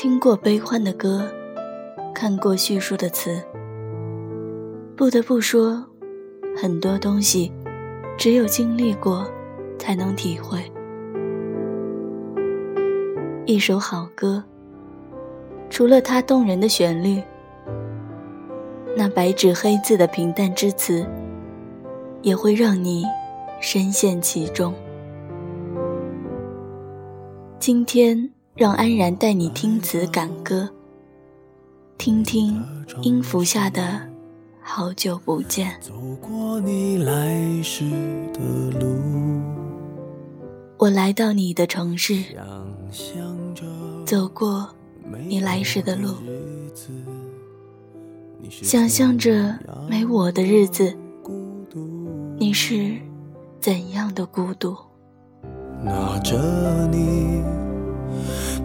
听过悲欢的歌，看过叙述的词。不得不说，很多东西，只有经历过，才能体会。一首好歌，除了它动人的旋律，那白纸黑字的平淡之词，也会让你深陷其中。今天。让安然带你听词感歌，听听音符下的好久不见。我来到你的城市，走过你来时的路，想象着没我的日子，你是怎样的孤独？拿着你。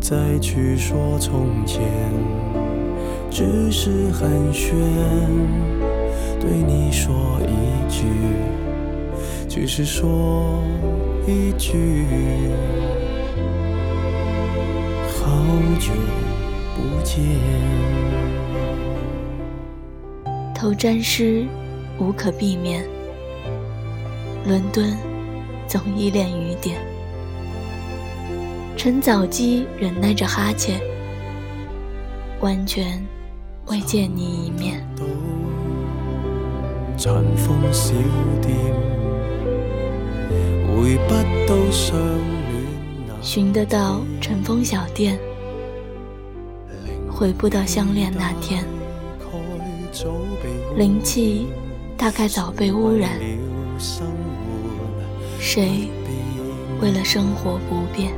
再去说从前只是寒暄对你说一句只是说一句好久不见头沾湿无可避免伦敦总依恋雨点晨早鸡忍耐着哈欠，完全未见你一面。小店寻得到尘封小店，回不到相恋那天。灵气大概早被污染，谁为了生活不变？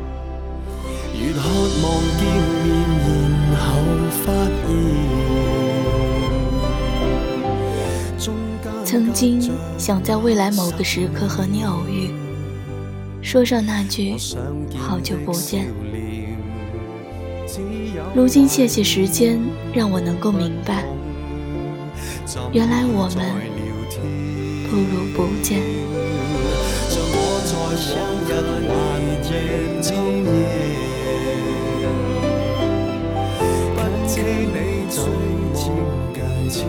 曾经想在未来某个时刻和你偶遇，说上那句“好久不见”。如今谢谢时间，让我能够明白，原来我们不如不见。我在随风改写，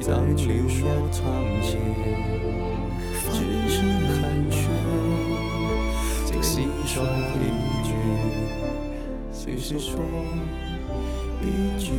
再去说藏？见，只是寒暄，竟细说一句，随谁说一句。